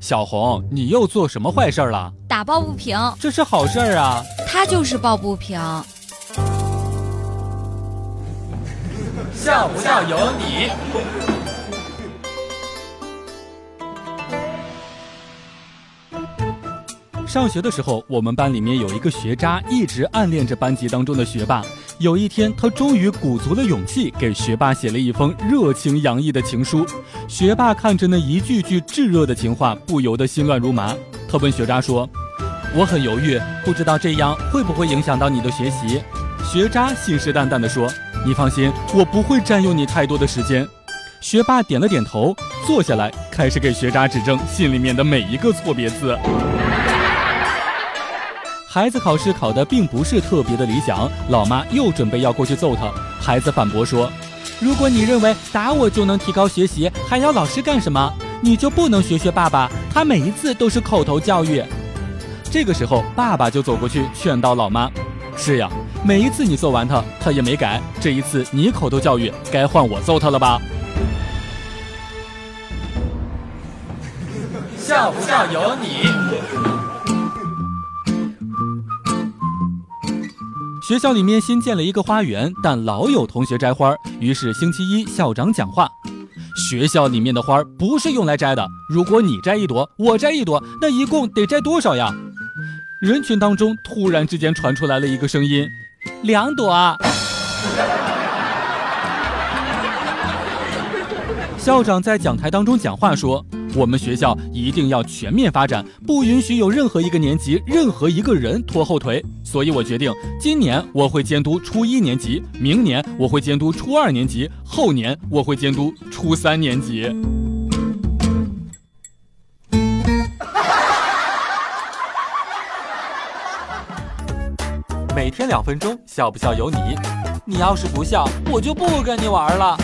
小红，你又做什么坏事了？打抱不平，这是好事儿啊！他就是抱不平。笑不笑由你。上学的时候，我们班里面有一个学渣，一直暗恋着班级当中的学霸。有一天，他终于鼓足了勇气，给学霸写了一封热情洋溢的情书。学霸看着那一句句炙热的情话，不由得心乱如麻。他问学渣说：“我很犹豫，不知道这样会不会影响到你的学习。”学渣信誓旦旦地说：“你放心，我不会占用你太多的时间。”学霸点了点头，坐下来开始给学渣指正信里面的每一个错别字。孩子考试考得并不是特别的理想，老妈又准备要过去揍他。孩子反驳说：“如果你认为打我就能提高学习，还要老师干什么？你就不能学学爸爸，他每一次都是口头教育。”这个时候，爸爸就走过去劝导老妈：“是呀，每一次你揍完他，他也没改，这一次你口头教育，该换我揍他了吧？”笑不笑由你。学校里面新建了一个花园，但老有同学摘花，于是星期一校长讲话：学校里面的花不是用来摘的，如果你摘一朵，我摘一朵，那一共得摘多少呀？人群当中突然之间传出来了一个声音：两朵啊。校长在讲台当中讲话说。我们学校一定要全面发展，不允许有任何一个年级、任何一个人拖后腿。所以我决定，今年我会监督初一年级，明年我会监督初二年级，后年我会监督初三年级。每天两分钟，笑不笑由你。你要是不笑，我就不跟你玩了。